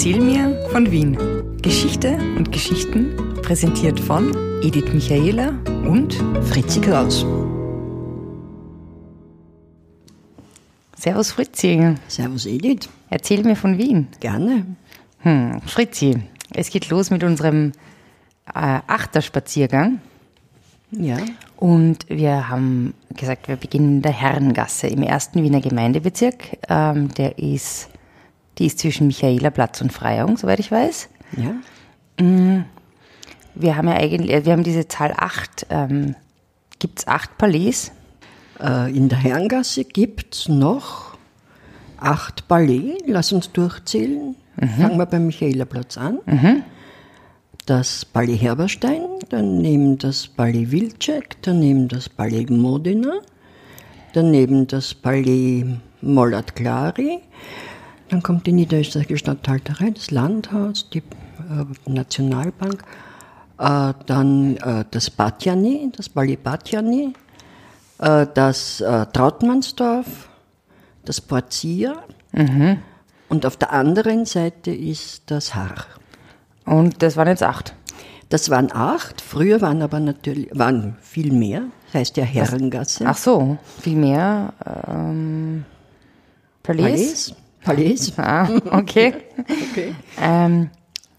Erzähl mir von Wien. Geschichte und Geschichten präsentiert von Edith Michaela und Fritzi Kraus. Servus Fritzi. Servus Edith. Erzähl mir von Wien. Gerne. Hm, Fritzi, es geht los mit unserem äh, Achterspaziergang. Ja. Und wir haben gesagt, wir beginnen in der Herrengasse im ersten Wiener Gemeindebezirk. Ähm, der ist, die ist zwischen Michaelerplatz und Freiung, soweit ich weiß. Ja. Wir haben ja eigentlich, wir haben diese Zahl 8. Ähm, Gibt es acht Palais? Äh, in der Herrengasse gibt es noch acht Palais. Lass uns durchzählen. Fangen wir beim Michaelerplatz an. Das Palais Herberstein, daneben das Palais Wilczek, daneben das Palais Modena, daneben das Palais Mollat Clari, dann kommt die niederösterreichische Stadthalterei, das Landhaus, die äh, Nationalbank, äh, dann äh, das Batjani, das Palais Batjani, äh, das äh, Trautmannsdorf, das Porzier und auf der anderen Seite ist das Haar. Und das waren jetzt acht. Das waren acht, früher waren aber natürlich waren viel mehr, das heißt ja Herrengasse. Ach so, viel mehr. Ähm, Palais? Palais. Palais. Ah, okay. Okay. ähm,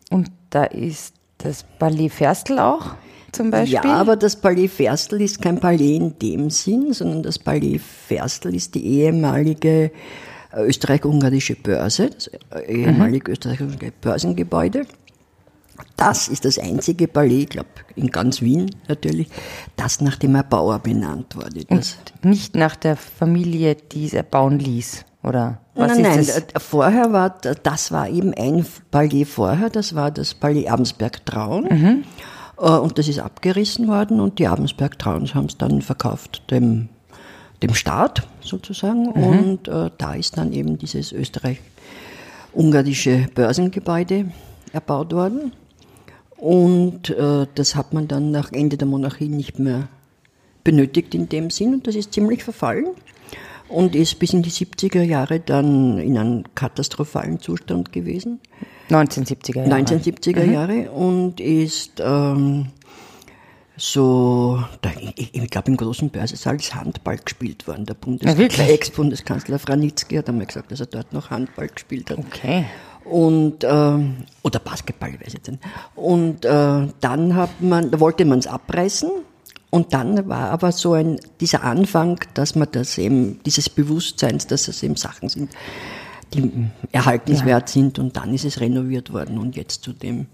und da ist das Palais Ferstl auch zum Beispiel. Ja, aber das Palais Ferstl ist kein Palais in dem Sinn, sondern das Palais Ferstl ist die ehemalige äh, österreich-ungarische Börse, das äh, ehemalige österreichische Börsengebäude. Das ist das einzige Palais, ich glaube in ganz Wien natürlich, das nach dem Erbauer benannt wurde. Das, Und nicht nach der Familie, die es erbauen ließ, oder? Was nein, nein, das? äh, vorher war, das war eben ein Palais vorher, das war das Palais Abensberg-Traun. Mhm. Äh, Und das ist abgerissen worden und die Abensberg-Trauns haben es dann verkauft dem, dem Staat sozusagen. Mhm. Und äh, da ist dann eben dieses österreich-ungarische Börsengebäude erbaut worden. Und äh, das hat man dann nach Ende der Monarchie nicht mehr benötigt in dem Sinn und das ist ziemlich verfallen und ist bis in die 70er Jahre dann in einem katastrophalen Zustand gewesen. 1970er Jahre. 1970er Jahre und ist ähm, so, da, ich, ich glaube im großen Börsesaal ist Handball gespielt worden. Der, Bundes Ja, Ex-Bundeskanzler Franitzky hat einmal gesagt, dass er dort noch Handball gespielt hat. Okay. Und, ähm, oder Basketball, weiß ich jetzt nicht. Und äh, dann hat man, da wollte man es abreißen. Und dann war aber so ein, dieser Anfang, dass man das eben, dieses Bewusstseins, dass es eben Sachen sind, die erhaltenswert sind. Und dann ist es renoviert worden und jetzt zu dem,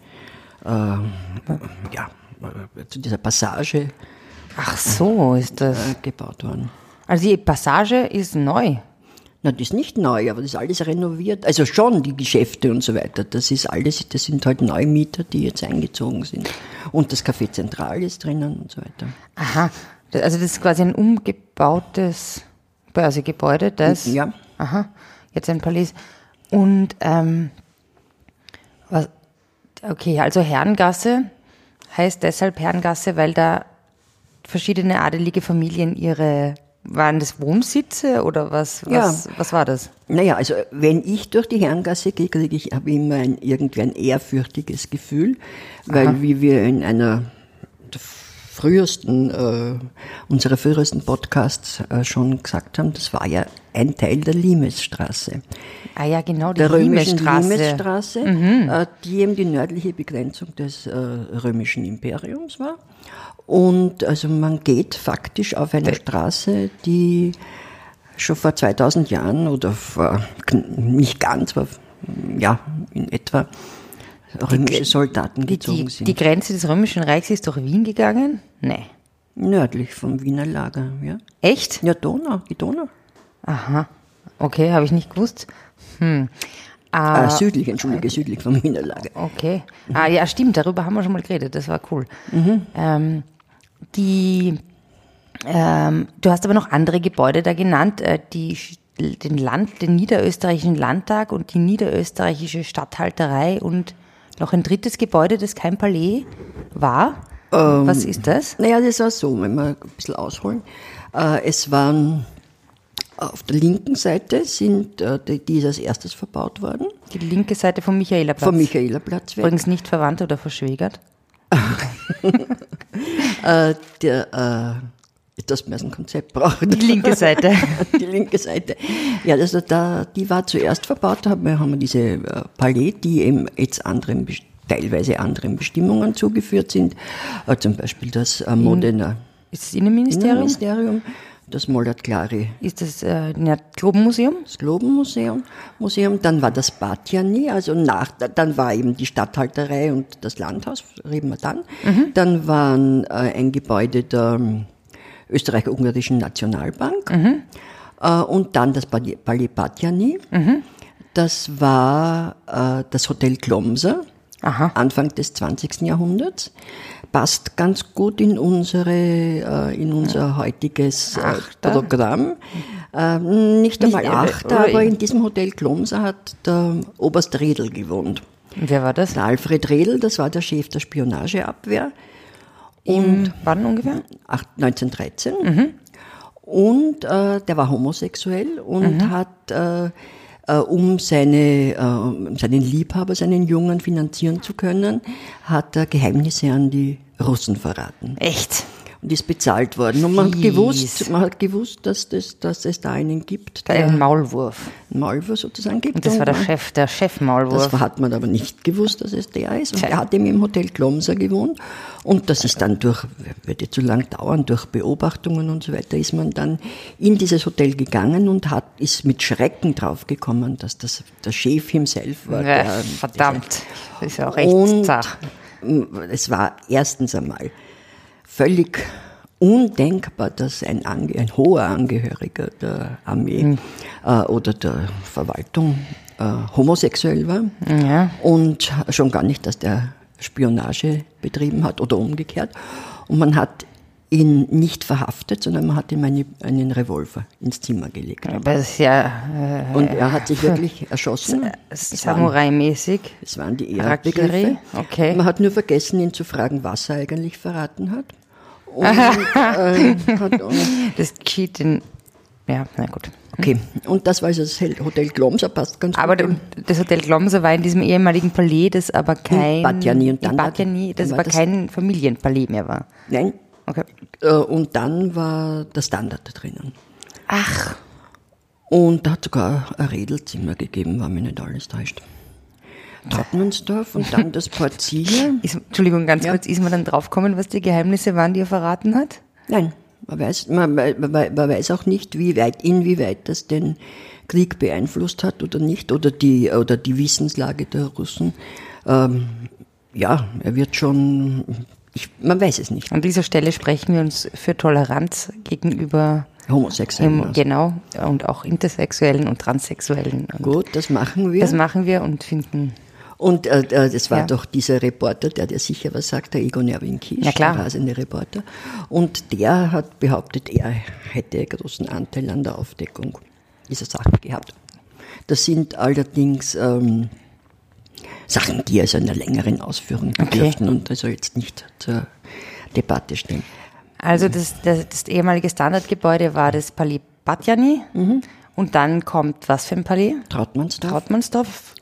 äh, ja, äh, zu dieser Passage Ach so ist das. äh, gebaut worden. Also die Passage ist neu. Na, das ist nicht neu, aber das ist alles renoviert. Also schon die Geschäfte und so weiter. Das ist alles, das sind halt Neumieter, die jetzt eingezogen sind. Und das Café Zentral ist drinnen und so weiter. Aha. Also das ist quasi ein umgebautes Börsegebäude, das. Ja. Aha. Jetzt ein Palais. Und ähm, was? Okay, also Herrengasse heißt deshalb Herrengasse, weil da verschiedene adelige Familien ihre waren das Wohnsitze oder was? Was, was war das? Naja, also wenn ich durch die Herrengasse gehe, kriege ich habe immer ein, irgendwie ein ehrfürchtiges Gefühl, weil wie wir in einer frühesten, äh, unserer frühesten Podcasts äh, schon gesagt haben, das war ja ein Teil der Limesstraße. Ah ja, genau, die der römischen Limesstraße. Limesstraße, äh, die eben die nördliche Begrenzung des äh, römischen Imperiums war. Und also man geht faktisch auf einer Straße, die schon vor 2000 Jahren oder vor nicht ganz, aber ja, in etwa römische Soldaten Die, gezogen die, sind. die Grenze des Römischen Reichs ist durch Wien gegangen? Nee. Nördlich vom Wiener Lager, ja. Echt? Ja, Donau, die Donau. Aha. Okay, habe ich nicht gewusst. Hm. Ah, südlich, entschuldige, südlich vom Wiener Lager. Okay. Ah ja, stimmt, darüber haben wir schon mal geredet, das war cool. Ähm, die, ähm, du hast aber noch andere Gebäude da genannt, äh, die, den Land, den niederösterreichischen Landtag und die niederösterreichische Statthalterei und noch ein drittes Gebäude, das kein Palais war. Was ist das? Naja, das war so, wenn wir ein bisschen ausholen. Äh, es waren Auf der linken Seite sind, äh, die, die ist als erstes verbaut worden. Die linke Seite vom Michaelerplatz. Vom Michaelerplatz weg. Übrigens nicht verwandt oder verschwägert. Äh, der, äh, dass man ein Konzept braucht. Die linke Seite. die linke Seite. Ja, also da, die war zuerst verbaut, da haben wir, haben wir diese äh, Palais, die eben jetzt anderen, teilweise anderen Bestimmungen zugeführt sind. Äh, zum Beispiel das äh, Modena Ist das Innenministerium? Innenministerium, das Mollert Clari Ist das äh, ein Globenmuseum? das Globenmuseum, Museum, dann war das Batjani, also nach, dann war eben die Statthalterei und das Landhaus, reden wir dann. Dann waren äh, ein Gebäude der Österreich-Ungarischen Nationalbank äh, und dann das Palais Batjani. Das war äh, das Hotel Glomser, Aha. Anfang des 20. Jahrhunderts. Passt ganz gut in unsere, äh, in unser heutiges Achter? Programm. Nicht einmal Nicht, acht, oder aber in- diesem Hotel Glomser hat der Oberst Redl gewohnt. Wer war das? Der Alfred Redl, das war der Chef der Spionageabwehr. Und wann ungefähr? acht- 1913. Und äh, der war homosexuell und hat, äh, äh, um seine, äh, um seinen Liebhaber, seinen Jungen finanzieren zu können, hat er Geheimnisse an die Russen verraten Echt? Und ist bezahlt worden. Und man hat gewusst, man hat gewusst, dass, das, dass es da einen gibt, der Ein Maulwurf. einen Maulwurf sozusagen gibt. Und das war der Chef, der Chefmaulwurf. das hat man aber nicht gewusst, dass es der ist. Und er hat eben im Hotel Glomser gewohnt. Und das ist dann durch, wird jetzt zu lang dauern, durch Beobachtungen und so weiter, ist man dann in dieses Hotel gegangen und hat, ist mit Schrecken draufgekommen, dass das der Chef himself war. Ja, der- verdammt. Das ist ja auch echt und zach. es war erstens einmal völlig undenkbar, dass ein, Ange ein hoher Angehöriger der Armee Hm. äh, oder der Verwaltung äh, homosexuell war. Ja. Und schon gar nicht, dass der Spionage betrieben hat oder umgekehrt. Und man hat ihn nicht verhaftet, sondern man hat ihm eine, einen Revolver ins Zimmer gelegt. Ja äh, Und er hat sich wirklich erschossen. Waren, Samurai-mäßig. es waren die Harakiri, Ehrbegriffe. okay. Man hat nur vergessen, ihn zu fragen, was er eigentlich verraten hat. Und, äh, hat Das geschieht in. Ja, na gut. okay, und das war also das Hotel Glomser, passt ganz Aber gut. das Hotel Glomser war in diesem ehemaligen Palais, das aber kein. Batjani und dann Batjani, das aber das- kein Familienpalais mehr war. Nein, Okay. äh, und dann war der Standard da drinnen. Ach, Und da hat sogar ein Redelzimmer gegeben, war mir nicht alles täuscht. Trottmannsdorf und dann das Portier. ist, Entschuldigung, ganz Ja. kurz, ist man dann draufgekommen, was die Geheimnisse waren, die er verraten hat? Nein, man weiß, man, man, man weiß auch nicht, wie weit, inwieweit das den Krieg beeinflusst hat oder nicht, oder die, oder die Wissenslage der Russen. Ähm, ja, er wird schon, ich, man weiß es nicht. An dieser Stelle sprechen wir uns für Toleranz gegenüber Homosexuellen. ähm, genau und auch Intersexuellen und Transsexuellen. Und Gut, das machen wir. Das machen wir und finden. Und äh, äh, das war Ja. doch dieser Reporter, der dir sicher was sagt, der Egon Erwin Kisch, Ja, klar. der rasende Reporter. Und der hat behauptet, er hätte großen Anteil an der Aufdeckung dieser Sache gehabt. Das sind allerdings ähm, Sachen, die also einer längeren Ausführung Okay. bedürften und also jetzt nicht zur Debatte stehen. Also das, das, das ehemalige Standardgebäude war das Palais Batjani und dann kommt was für ein Palais? Trautmannsdorf? Trautmannsdorf.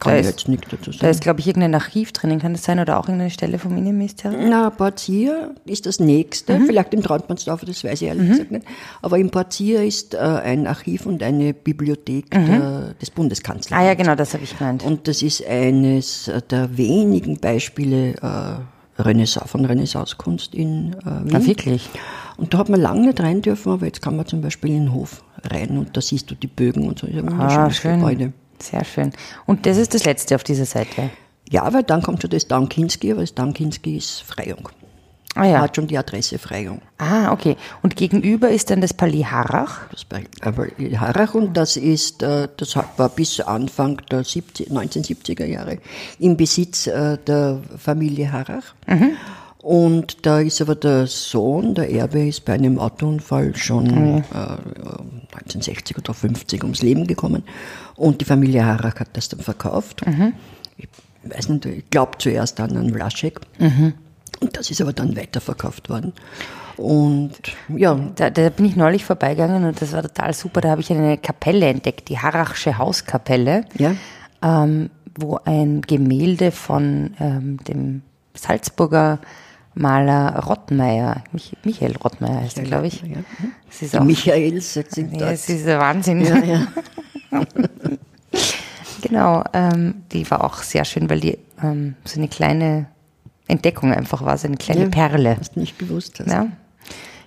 Kann da ich ist- jetzt nicht dazu Da sagen. ist, glaube ich, irgendein Archiv drinnen, kann das sein? Oder auch irgendeine Stelle vom Innenministerium? Na, Portier ist das nächste, Mhm. vielleicht im Trautmannsdorf, das weiß ich ehrlich gesagt nicht. Aber im Portier ist äh, ein Archiv und eine Bibliothek der, des Bundeskanzlers. Mhm. Ah ja, genau, das habe ich gemeint. Und das ist eines der wenigen Beispiele äh, Renaissance, von Renaissancekunst in äh, Wien. Ah, wirklich? Und da hat man lange nicht rein dürfen, aber jetzt kann man zum Beispiel in den Hof rein und da siehst du die Bögen und so. Das ist ein Ah, wunderschönes schön. Gebäude. Sehr schön. Und das ist das letzte auf dieser Seite. Ja, weil dann kommt schon das Dankinski, aber das Dankinski ist Freiung. Ah ja. Hat schon die Adresse Freiung. Ah, okay. Und gegenüber ist dann das Palais Harrach. Das bei aber Harrach und das ist, äh, das war bis Anfang der 70, 1970er Jahre im Besitz äh, der Familie Harrach. Und da ist aber der Sohn, der Erbe, ist bei einem Autounfall schon äh, 1960 oder 50 ums Leben gekommen. Und die Familie Harrach hat das dann verkauft. Ich weiß nicht, ich glaube zuerst an einen Vlaschek. Und das ist aber dann weiterverkauft worden. Und ja, Da, da bin ich neulich vorbeigegangen und das war total super. Da habe ich eine Kapelle entdeckt, die Harrachsche Hauskapelle, ja, ähm, wo ein Gemälde von ähm, dem Salzburger Maler Rottmeier, Mich Michael Rottmeier heißt er, glaube ich. Ja. Das ist Die auch, Michaels sind ja, dort. es ist der Wahnsinn. Ja, ja. Genau, ähm, die war auch sehr schön, weil die ähm, so eine kleine Entdeckung einfach war, so eine kleine Ja. Perle. Hast du nicht gewusst hast. Ja,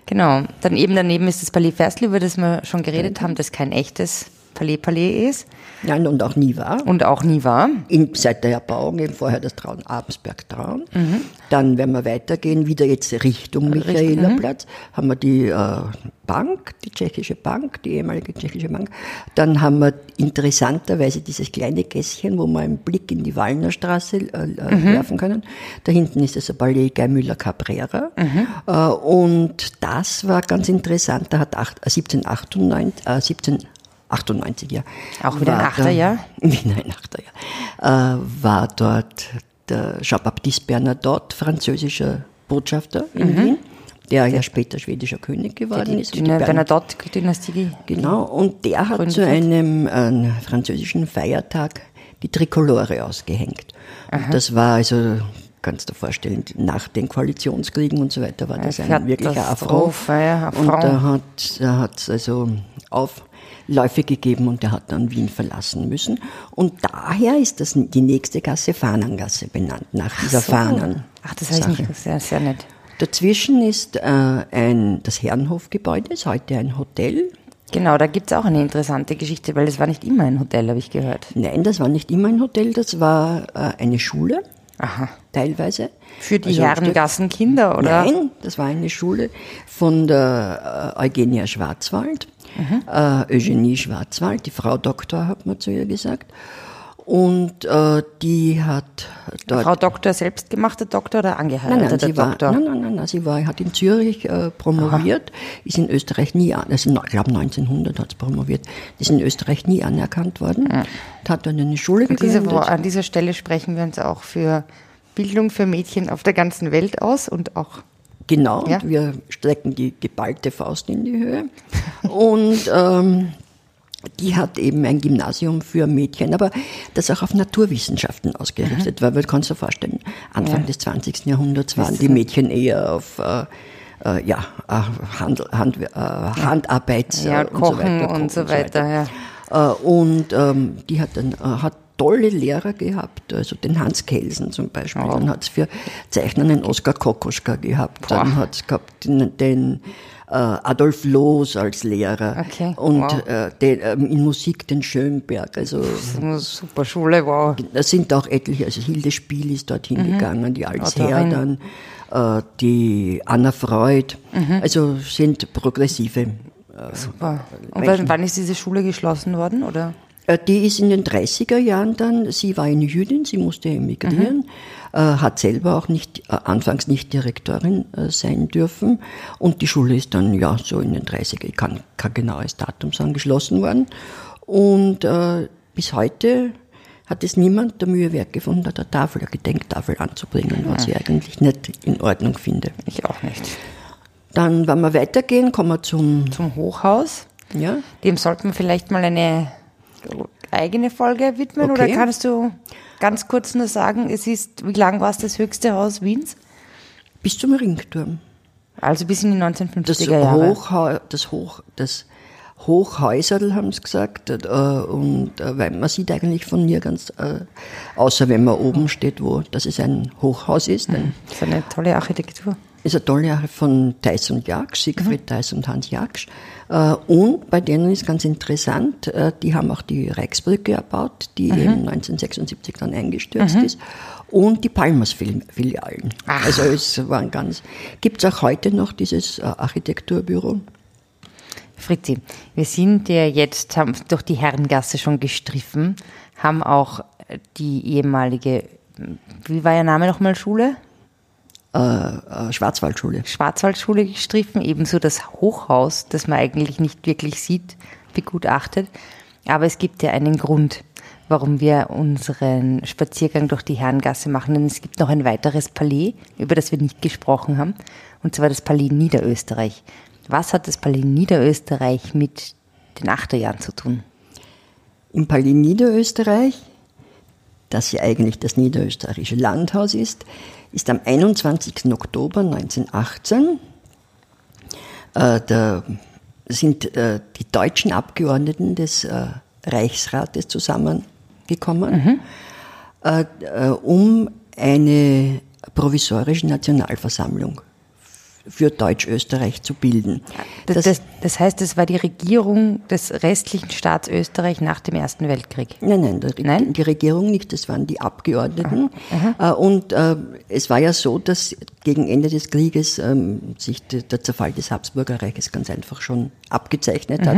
genau. Dann eben daneben ist das Palais Ferstel, über das wir schon geredet haben, das kein echtes Palais Palais ist. Nein, und auch nie war. Und auch nie war. In, seit der Erbauung, eben vorher das Traun, Abensberg Traun. Mhm. Dann, wenn wir weitergehen, wieder jetzt Richtung Michaelerplatz, mhm. haben wir die äh, Bank, die tschechische Bank, die ehemalige tschechische Bank. Dann haben wir interessanterweise dieses kleine Gässchen, wo wir einen Blick in die Wallner Straße äh, äh mhm. werfen können. Da hinten ist das Palais Geimüller Cabrera. Mhm. Äh, und das war ganz interessant. Da hat 1798, 1798, 17 98er. Auch wieder ein 8er Wieder ein Achterjahr. Äh, war dort der Jean-Baptiste Bernadotte, französischer Botschafter in mhm. Wien, der ja später schwedischer König geworden ist. Die, Bernadotte-Dynastie. Genau, und der hat zu einem äh, französischen Feiertag die Trikolore ausgehängt. das war also kannst du dir vorstellen, nach den Koalitionskriegen und so weiter war das ein wirklicher Affront. Ja, Und da hat da hat's also Aufläufe gegeben und der hat dann Wien verlassen müssen. Und daher ist das die nächste Gasse Fahnengasse benannt, nach dieser So. Fahnen. Ach, das weiß ich nicht. Sehr, sehr nett. Dazwischen ist äh, ein, das Herrenhofgebäude, ist heute ein Hotel. Genau, da gibt es auch eine interessante Geschichte, weil das war nicht immer ein Hotel, habe ich gehört. Nein, das war nicht immer ein Hotel, das war äh, eine Schule, Aha. teilweise. Für die Also Herrengassenkinder, oder? Nein, das war eine Schule von der äh, Eugenia Schwarzwald, äh, Eugenie Schwarzwald, die Frau Doktor, hat man zu ihr gesagt. Und äh, die hat dort Frau Doktor, selbstgemachter Doktor oder Nein, angeheirateter nein, sie war, Doktor? nein, nein, nein, nein, sie war, hat in Zürich äh, promoviert, ist in Österreich nie, also ich glaube 1900 hat sie promoviert, ist in Österreich nie anerkannt worden, und hat dann eine Schule Und diese, gegründet. Wo- an dieser Stelle sprechen wir uns auch für Bildung für Mädchen auf der ganzen Welt aus und auch Genau, Ja. und wir strecken die geballte Faust in die Höhe. Und ähm, die hat eben ein Gymnasium für Mädchen, aber das auch auf Naturwissenschaften ausgerichtet war. Weil du kannst dir vorstellen, Anfang des 20. Jahrhunderts waren die Mädchen eher auf äh, äh, ja, äh, Hand, Hand, äh, Handarbeit ja, äh, Kochen und so weiter. und so weiter. Ja. Und ähm, die hat dann hat tolle Lehrer gehabt, also den Hans Kelsen zum Beispiel. Dann hat es für Zeichnen einen Oskar Kokoschka gehabt. Dann hat es gehabt den, den Adolf Loos als Lehrer Okay, und wow. äh, den, ähm, in Musik den Schönberg. Also Das ist eine super Schule, wow. da sind auch etliche, also Hilde Spiel ist dorthin gegangen, die Mhm. Autorin. Herr dann, äh, die Anna Freud, Mhm. also sind progressive super. Und wann, wann ist diese Schule geschlossen worden? Oder? Äh, Die ist in den 30er Jahren dann, sie war eine Jüdin, sie musste emigrieren, äh, hat selber auch nicht, äh, anfangs nicht Direktorin äh, sein dürfen und die Schule ist dann, ja, so in den 30er, ich kann kein genaues Datum sagen, geschlossen worden und äh, bis heute hat es niemand der Mühe wert gefunden, da der Tafel, eine Gedenktafel anzubringen, was ich eigentlich nicht in Ordnung finde. Ich auch nicht. Dann, wenn wir weitergehen, kommen wir zum, Zum Hochhaus. ja, Dem sollten wir vielleicht mal eine eigene Folge widmen. Okay. Oder kannst du ganz kurz nur sagen, es ist, wie lang war es das höchste Haus Wiens? bis zum Ringturm. Also bis in die Das 1950er Jahre. Hochha das Hoch, das Hochhäuserl haben sie gesagt, äh, und äh, weil man sieht eigentlich von nirgends, äh, außer wenn man oben steht, wo dass es ein Hochhaus ist, ein, Das ist eine tolle Architektur. Ist eine tolle Sache von Theiss und Jaksch, Siegfried Theiss und Hans Jaksch. Äh, und bei denen ist ganz interessant, äh, die haben auch die Reichsbrücke erbaut, die eben 1976 dann eingestürzt ist. Und die Palmers-Filialen. Also es waren ganz. Gibt es auch heute noch dieses äh, Architekturbüro? Fritzi, wir sind ja jetzt, haben durch die Herrengasse schon gestriffen, haben auch die ehemalige, wie war ihr Name nochmal, Schule? Äh, Schwarzwaldschule. Schwarzwaldschule gestriffen, ebenso das Hochhaus, das man eigentlich nicht wirklich sieht, begutachtet. Aber es gibt ja einen Grund, warum wir unseren Spaziergang durch die Herrengasse machen, denn es gibt noch ein weiteres Palais, über das wir nicht gesprochen haben, und zwar das Palais Niederösterreich. Was hat das Palais Niederösterreich mit den Achterjahren zu tun? Im Palais Niederösterreich, das ja eigentlich das niederösterreichische Landhaus ist, ist am 21. Oktober 1918 äh, der, sind äh, die deutschen Abgeordneten des äh, Reichsrates zusammengekommen, mhm. Äh, äh, um eine provisorische Nationalversammlung für Deutsch-Österreich zu bilden. Das, das, das, heißt, es war die Regierung des restlichen Staats Österreich nach dem Ersten Weltkrieg? Nein, nein, die, nein? die Regierung nicht, das waren die Abgeordneten. Aha. Aha. Äh, und äh, es war ja so, dass gegen Ende des Krieges ähm, sich der Zerfall des Habsburgerreiches ganz einfach schon abgezeichnet mhm. hat.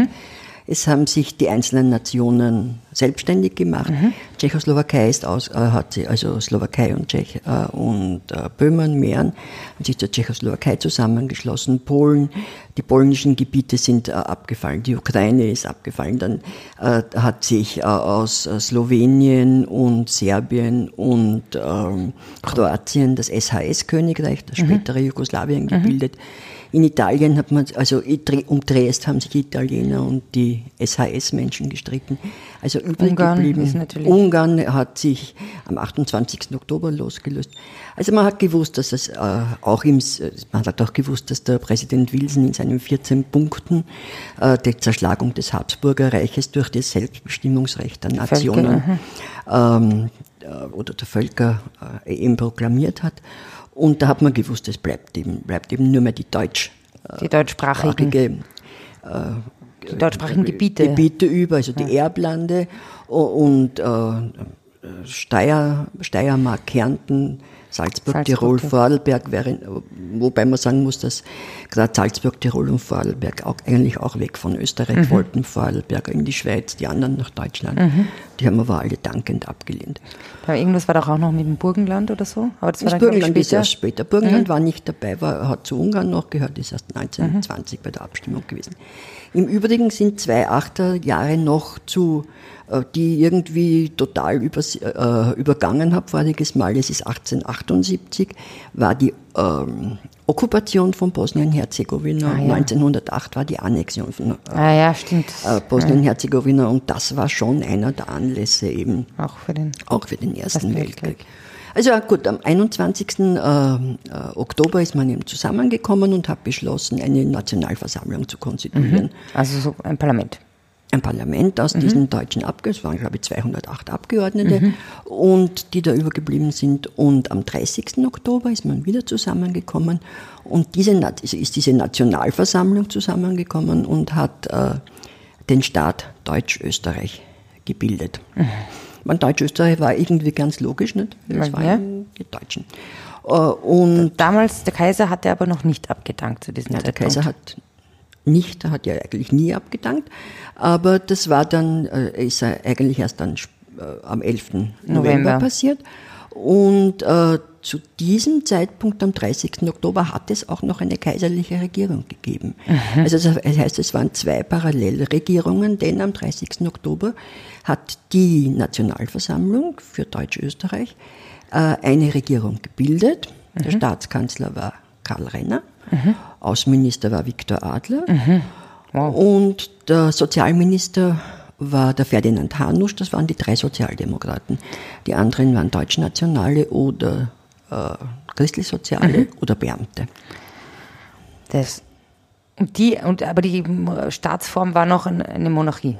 Es haben sich die einzelnen Nationen selbstständig gemacht. Mhm. Tschechoslowakei ist aus, äh, hat sie, also Slowakei und Tschech äh, und äh, Böhmen, Mähren, haben sich zur Tschechoslowakei zusammengeschlossen. Polen, die polnischen Gebiete sind äh, abgefallen, die Ukraine ist abgefallen. Dann äh, hat sich äh, aus Slowenien und Serbien und ähm, Kroatien das SHS-Königreich, das mhm. spätere Jugoslawien, gebildet. Mhm. In Italien hat man, also um Dresd haben sich die Italiener und die SHS-Menschen gestritten. Also übrig Ungarn geblieben. Ist natürlich Ungarn hat sich am 28. Oktober losgelöst. Also man hat gewusst, dass es äh, auch im, man hat auch gewusst, dass der Präsident Wilson in seinen 14 Punkten äh, die Zerschlagung des Habsburger Reiches durch das Selbstbestimmungsrecht der Nationen Völker, ähm, äh, oder der Völker äh, eben proklamiert hat. Und da hat man gewusst, es bleibt eben, bleibt eben nur mehr die Deutsch. Die deutschsprachigen. Äh, die deutschsprachigen Gebiete. Gebiete über, also die ja. Erblande und äh, Steier, Steiermark, Kärnten, Salzburg, Salzburg Tirol, ja. Vorarlberg wäre, wobei man sagen muss, dass gerade Salzburg, Tirol und Vorarlberg auch, eigentlich auch weg von Österreich mhm. wollten, Vorarlberg in die Schweiz, die anderen nach Deutschland. Mhm. Die haben aber alle dankend abgelehnt. Aber irgendwas war doch auch noch mit dem Burgenland oder so? Aber das, war das Burgenland ist erst später. Burgenland mhm. war nicht dabei, war, hat zu Ungarn noch gehört, ist erst 1920 mhm. bei der Abstimmung gewesen. Im Übrigen sind zwei Achterjahre noch zu äh, die irgendwie total übers, äh, übergangen habe voriges Mal. Es ist 1878, war die ähm, Okkupation von Bosnien-Herzegowina. Ah, ja. 1908 war die Annexion von äh, ah, ja, äh, Bosnien-Herzegowina und das war schon einer der Anlässe eben. Auch für den, auch für den Ersten Weltkrieg. Weltkrieg. Also gut, am 21. Äh, äh, Oktober ist man eben zusammengekommen und hat beschlossen, eine Nationalversammlung zu konstituieren. Mhm. Also so ein Parlament ein Parlament aus mhm. diesen deutschen Abgeordneten, es waren glaube ich 208 Abgeordnete, mhm. und die da übergeblieben sind. Und am 30. Oktober ist man wieder zusammengekommen und diese, ist diese Nationalversammlung zusammengekommen und hat äh, den Staat Deutsch-Österreich gebildet. Mhm. Man Deutsch-Österreich war irgendwie ganz logisch, nicht? Das waren ja. die Deutschen. Äh, und Damals, der Kaiser hatte aber noch nicht abgedankt zu diesem ja, Zeitpunkt. Der Kaiser hat nicht, er hat ja eigentlich nie abgedankt, aber das war dann, äh, ist eigentlich erst dann äh, am 11. November, November passiert. Und äh, zu diesem Zeitpunkt, am 30. Oktober, hat es auch noch eine kaiserliche Regierung gegeben. Mhm. Also das heißt, es waren zwei Parallelregierungen, denn am 30. Oktober hat die Nationalversammlung für Deutsch-Österreich äh, eine Regierung gebildet. Mhm. Der Staatskanzler war Karl Renner. Mhm. Außenminister war Viktor Adler. Mhm. Wow. Und der Sozialminister war der Ferdinand Hanusch, das waren die drei Sozialdemokraten. Die anderen waren Deutschnationale oder äh, Christlich-Soziale mhm. oder Beamte. Das, und die, und, aber die Staatsform war noch eine Monarchie.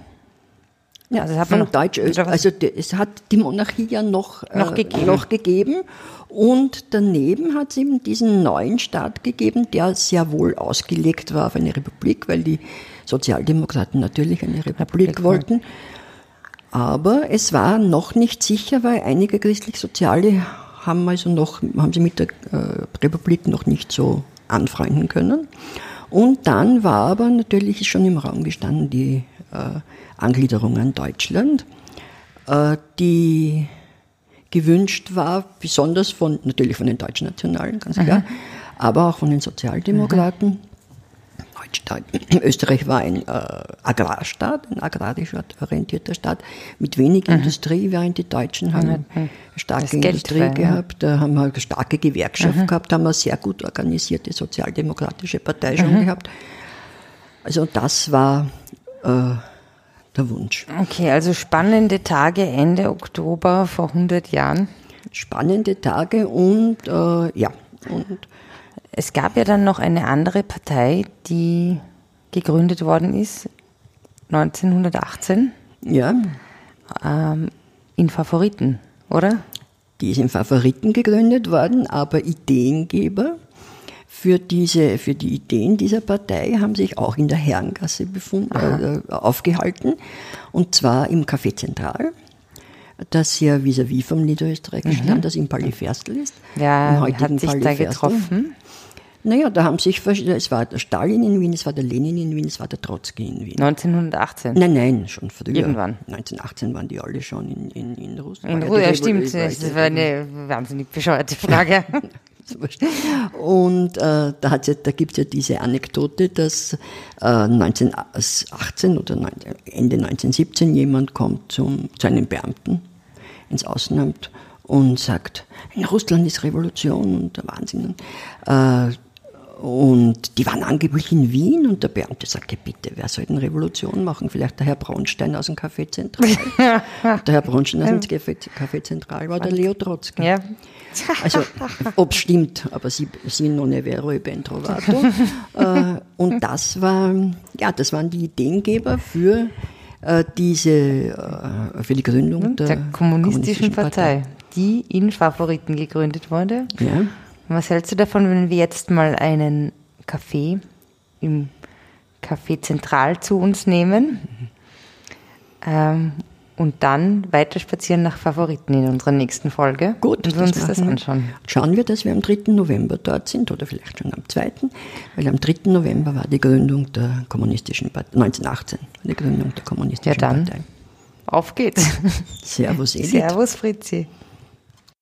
Ja, also, hat man noch, Deutsch, also es hat die Monarchie ja noch, noch, äh, gegeben. noch gegeben. Und daneben hat es eben diesen neuen Staat gegeben, der sehr wohl ausgelegt war auf eine Republik, weil die Sozialdemokraten natürlich eine Republik, Republik wollten. Aber es war noch nicht sicher, weil einige christlich-soziale haben also noch, haben sie mit der äh, Republik noch nicht so anfreunden können. Und dann war aber natürlich schon im Raum gestanden die äh, Angliederung an Deutschland, äh, die gewünscht war, besonders von, natürlich von den Deutschen Nationalen, ganz klar, mhm. aber auch von den Sozialdemokraten. Mhm. Österreich war ein äh, Agrarstaat, ein agrarisch orientierter Staat mit wenig Mhm. Industrie, während die Deutschen haben starke Das Industrie war, ja. Mhm. gehabt, da haben eine starke Gewerkschaft gehabt, haben eine sehr gut organisierte sozialdemokratische Partei schon Mhm. gehabt. Also das war äh, der Wunsch. Okay, also spannende Tage Ende Oktober vor 100 Jahren. Spannende Tage und äh, ja, und Es gab ja dann noch eine andere Partei, die gegründet worden ist, 1918, ja, ähm, in Favoriten, oder? Die ist in Favoriten gegründet worden, aber Ideengeber für, diese, für die Ideen dieser Partei haben sich auch in der Herrengasse befunden, äh, aufgehalten. Und zwar im Café Zentral, das ja vis-à-vis vom Niederösterreichischen Land, das im Palais ist. Mhm. Ja, hat sich Palais da getroffen. Naja, da haben sich, verschiedene- es war der Stalin in Wien, es war der Lenin in Wien, es war der Trotzki in Wien. 1918. Nein, nein, schon früher. Irgendwann. 1918 waren die alle schon in, in, in Russland. In die ja, stimmt. Das war eine wahnsinnig bescheuerte Frage. Und äh, da, hat's ja, da gibt es ja diese Anekdote, dass äh, 1918 oder neun- Ende 1917 jemand kommt zum, zu einem Beamten ins Außenamt und sagt, in Russland ist Revolution und der Wahnsinn. Äh, und die waren angeblich in Wien und der Beamte sagt, ja bitte, wer soll denn Revolution machen? Vielleicht der Herr Braunstein aus dem Café Zentral. der Herr Braunstein aus dem Café, Café Zentral war der Leo Trotzki. ja. Also, ob stimmt, aber sie, sie non è vero e ben trovato. äh, und das war, ja, das waren die Ideengeber für äh, diese, äh, für die Gründung der, der kommunistischen Partei, die in Favoriten gegründet wurde. Ja. Was hältst du davon, wenn wir jetzt mal einen Kaffee im Café Zentral zu uns nehmen ähm, und dann weiter spazieren nach Favoriten in unserer nächsten Folge Gut, und wir uns das anschauen. Schauen wir, dass wir am 3. November dort sind oder vielleicht schon am 2., weil am 3. November war die Gründung der kommunistischen Partei, 1918, die Gründung der kommunistischen Ja, dann. Partei. Auf geht's. Servus, Edith. Servus Fritzi.